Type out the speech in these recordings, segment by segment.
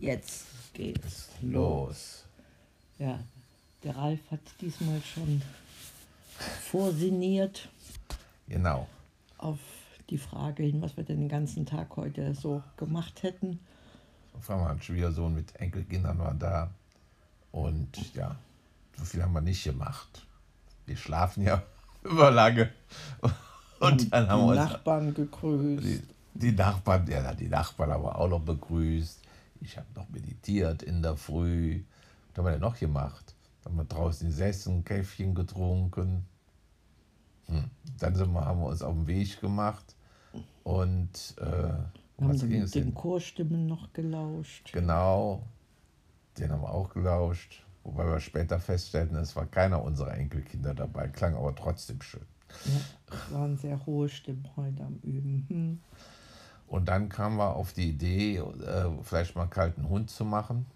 Jetzt geht's los. Ja, der Ralf hat diesmal schon vorsinniert Genau. auf die Frage hin, was wir denn den ganzen Tag heute so gemacht hätten. Auf einmal ein Schwiegersohn mit Enkelkindern war da. Und ja, so viel haben wir nicht gemacht. Wir schlafen ja über lange. Und dann haben die wir uns Nachbarn gegrüßt. die, die Nachbarn, ja, die Nachbarn haben wir auch noch begrüßt. Ich habe noch meditiert in der Früh. Was haben wir denn noch gemacht? Dann haben wir draußen gesessen, Käffchen getrunken. Hm. Dann sind wir, haben wir uns auf den Weg gemacht. Und äh, haben was ging den, es den denn? Chorstimmen noch gelauscht. Genau, den haben wir auch gelauscht. Wobei wir später feststellten, es war keiner unserer Enkelkinder dabei, klang aber trotzdem schön. Ja, es waren sehr hohe Stimmen heute am Üben. Hm. Und dann kamen wir auf die Idee, äh, vielleicht mal einen kalten Hund zu machen.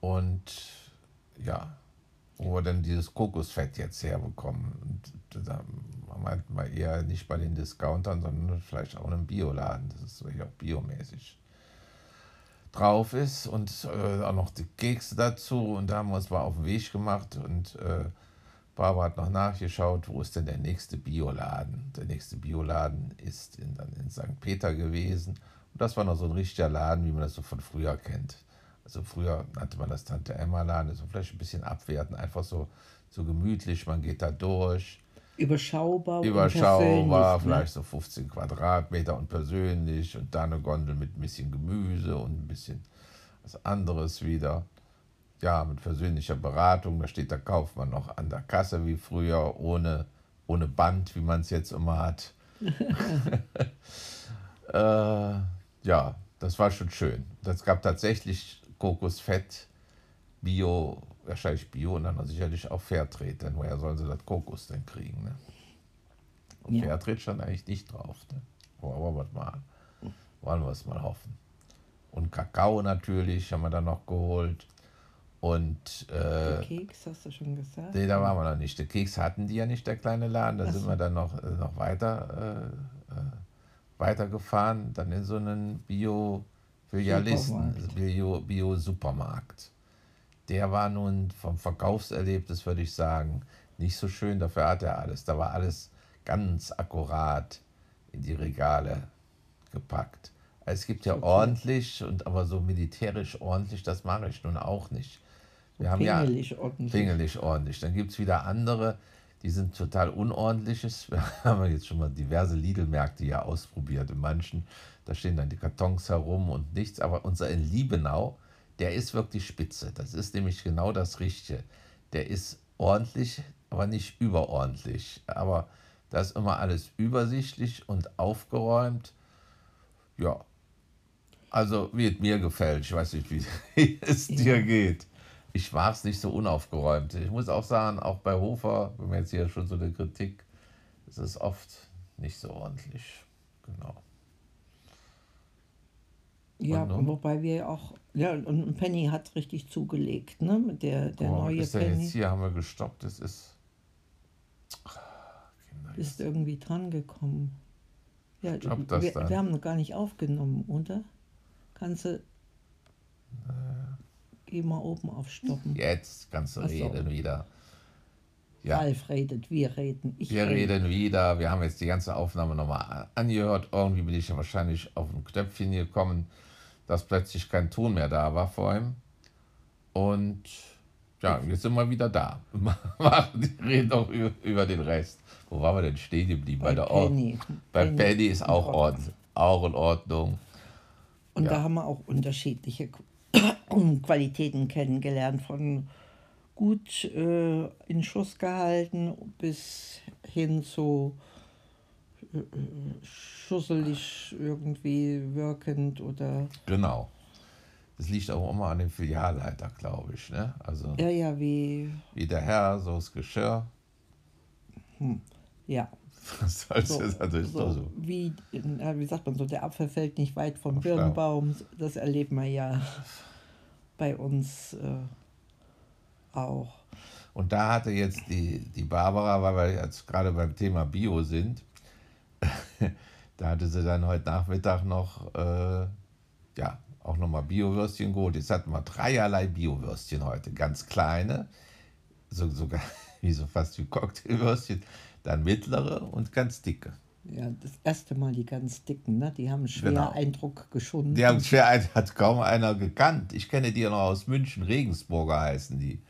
Und ja, wo wir dann dieses Kokosfett jetzt herbekommen. Und da meinten wir eher nicht bei den Discountern, sondern vielleicht auch in einem Bioladen, das ist wirklich auch biomäßig drauf ist. Und äh, auch noch die Kekse dazu. Und da haben wir uns mal auf den Weg gemacht und äh, Barbara hat noch nachgeschaut, wo ist denn der nächste Bioladen? Der nächste Bioladen ist in, dann in St. Peter gewesen. Und das war noch so ein richtiger Laden, wie man das so von früher kennt. Also früher nannte man das Tante Emma Laden, so vielleicht ein bisschen abwerten, einfach so, so gemütlich, man geht da durch. Überschaubar. Überschaubar, ne? vielleicht so 15 Quadratmeter und persönlich und da eine Gondel mit ein bisschen Gemüse und ein bisschen was anderes wieder. Ja, mit persönlicher Beratung, da steht der Kaufmann noch an der Kasse wie früher, ohne, ohne Band, wie man es jetzt immer hat. äh, ja, das war schon schön. Das gab tatsächlich Kokosfett, Bio, wahrscheinlich Bio und dann sicherlich auch Fairtrade, denn woher sollen sie das Kokos denn kriegen? Ne? Und Ja. Fairtrade stand eigentlich nicht drauf. Ne? Aber was mal, wollen wir es mal hoffen. Und Kakao natürlich haben wir dann noch geholt. Und äh, Keks, hast du schon gesagt? nee, da waren wir noch nicht. Den Keks hatten die ja nicht, der kleine Laden. Da Ach sind so. wir dann noch, äh, noch weiter, äh, äh, weitergefahren, dann in so einen Bio-Filialisten. Bio- Bio-Supermarkt. Der war nun vom Verkaufserlebnis, würde ich sagen, nicht so schön. Dafür hat er alles. Da war alles ganz akkurat in die Regale gepackt. Es gibt ja ordentlich und aber so militärisch ordentlich, das mache ich nun auch nicht. Wir haben ja ordentlich. pingelig ordentlich. Dann gibt es wieder andere, die sind total unordentliches. Wir haben jetzt schon mal diverse Lidl-Märkte ja ausprobiert. In manchen, da stehen dann die Kartons herum und nichts. Aber unser in Liebenau, der ist wirklich spitze. Das ist nämlich genau das Richtige. Der ist ordentlich, aber nicht überordentlich. Aber da ist immer alles übersichtlich und aufgeräumt. Ja. Also, wie es mir gefällt. Ich weiß nicht, wie es dir geht. Ich mag es nicht so unaufgeräumt. Ich muss auch sagen, auch bei Hofer, wenn wir jetzt hier schon so eine Kritik, ist es oft nicht so ordentlich. Genau. Ja, Und wobei wir auch, ja, und Penny hat richtig zugelegt, ne? Mit der, der Oh, neue ist der jetzt Penny. hier, haben wir gestoppt. Es ist. Kinder, Bist irgendwie dran gekommen. Ja, Stopp das wir, dann. wir haben noch gar nicht aufgenommen, oder? Kannst du. Geh mal oben auf Stoppen. Jetzt kannst du Ach so. reden wieder. Ja. Ralf redet, wir reden. Ich Wir rede. reden wieder. Wir haben jetzt die ganze Aufnahme nochmal angehört. Irgendwie bin ich ja wahrscheinlich auf ein Knöpfchen gekommen, dass plötzlich kein Ton mehr da war vor ihm. Und ja, jetzt sind wir wieder da. Wir reden auch über, über den Rest. Wo waren wir denn stehen geblieben? Bei, Bei der Or Penny. Bei Penny Penny ist auch. Ordnung, auch in Ordnung. Und Ja. da haben wir auch unterschiedliche Qualitäten kennengelernt, von gut äh, in Schuss gehalten bis hin zu äh, äh, schusselig irgendwie wirkend oder Genau. Das liegt auch immer an dem Filialleiter, glaube ich. Ne? Also ja, ja, wie, wie der Herr, so das Geschirr. ja, Das soll's so, jetzt natürlich so, so. wie, wie sagt man so, der Apfel fällt nicht weit vom Schlau. Birnbaum, das erleben wir ja bei uns äh, auch. Und da hatte jetzt die, die Barbara, weil wir jetzt gerade beim Thema Bio sind, da hatte sie dann heute Nachmittag noch äh, ja, auch nochmal Bio-Würstchen geholt. Jetzt hatten wir dreierlei Bio-Würstchen heute. Ganz kleine, so, sogar wie so fast wie Cocktailwürstchen, dann mittlere und ganz dicke. Ja, das erste Mal die ganz dicken, ne? die haben schwer Genau. Eindruck geschunden. Die haben schwer, ein- hat kaum einer gekannt. Ich kenne die ja noch aus München, Regensburger heißen die,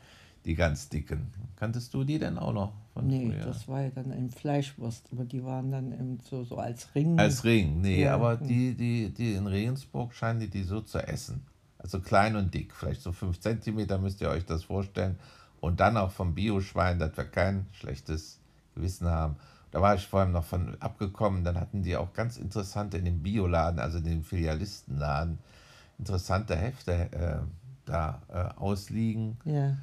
die ganz dicken. Kanntest du die denn auch noch von nee, früher? das war ja dann ein Fleischwurst, aber die waren dann eben so, so als Ring. Als Ring, nee, Ja. aber die, die, die in Regensburg scheinen die, die so zu essen. Also klein und dick, vielleicht so 5 Zentimeter müsst ihr euch das vorstellen. Und dann auch vom Bioschwein, dass wir kein schlechtes Gewissen haben. Da war ich vorhin noch von abgekommen, dann hatten die auch ganz interessante in dem Bioladen, also in dem Filialistenladen, interessante Hefte äh, da äh, ausliegen. ja,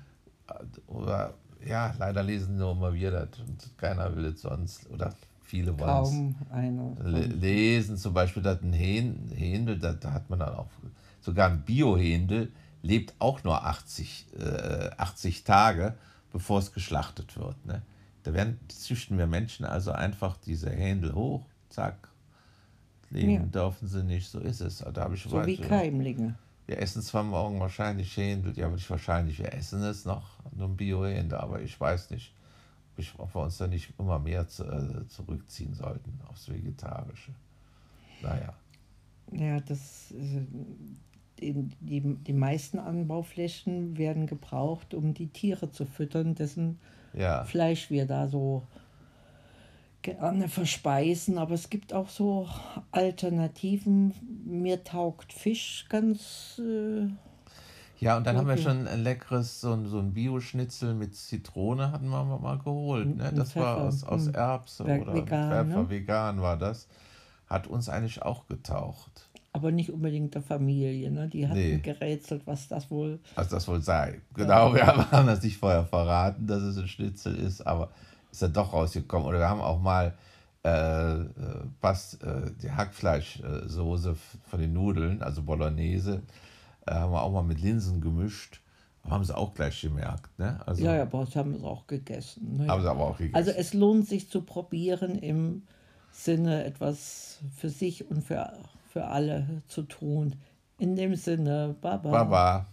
Oder ja, leider lesen nur immer wir das und keiner will es sonst. Oder viele wollen es lesen, zum Beispiel, dass ein Hähn, Händel, da, da hat man dann auch, sogar ein Bio-Händel lebt auch nur 80, äh, 80 Tage, bevor es geschlachtet wird. Ne? Da werden, züchten wir Menschen also einfach diese Händel hoch, zack, leben Ja. dürfen sie nicht, so ist es. Da habe ich So weit- wie Keimlinge. wir essen zwar morgen wahrscheinlich Händel, ja, aber nicht wahrscheinlich, wir essen es noch, nur ein Bio-Händel, aber ich weiß nicht, ob, wir uns da nicht immer mehr zu, äh, zurückziehen sollten aufs Vegetarische. Naja, Ja, das, äh, die, die, die meisten Anbauflächen werden gebraucht, um die Tiere zu füttern, dessen ja, Fleisch wir da so gerne verspeisen. Aber es gibt auch so Alternativen. Mir taugt Fisch ganz. Äh, ja, und dann haben wir Okay. schon ein leckeres, so ein, so ein Bio-Schnitzel mit Zitrone hatten wir mal geholt. Ne? Das war Pfeffer. aus, aus Hm. Erbse oder vegan, Pfeffer, ne? vegan war das. Hat uns eigentlich auch getaucht. Aber nicht unbedingt der Familie. Ne? Die hatten Nee. gerätselt, was das wohl. Was das wohl sei. Genau, wir haben das nicht vorher verraten, dass es ein Schnitzel ist, aber ist dann doch rausgekommen. Oder wir haben auch mal äh, äh, was, äh, die Hackfleischsoße von den Nudeln, also Bolognese, äh, haben wir auch mal mit Linsen gemischt. Haben sie auch gleich gemerkt. Ne? Also, Ja, ja, aber das haben wir auch gegessen. Ne? Haben sie aber auch gegessen. Also es lohnt sich zu probieren im Sinne etwas für sich und für, für alle zu tun. In dem Sinne, Baba. Baba.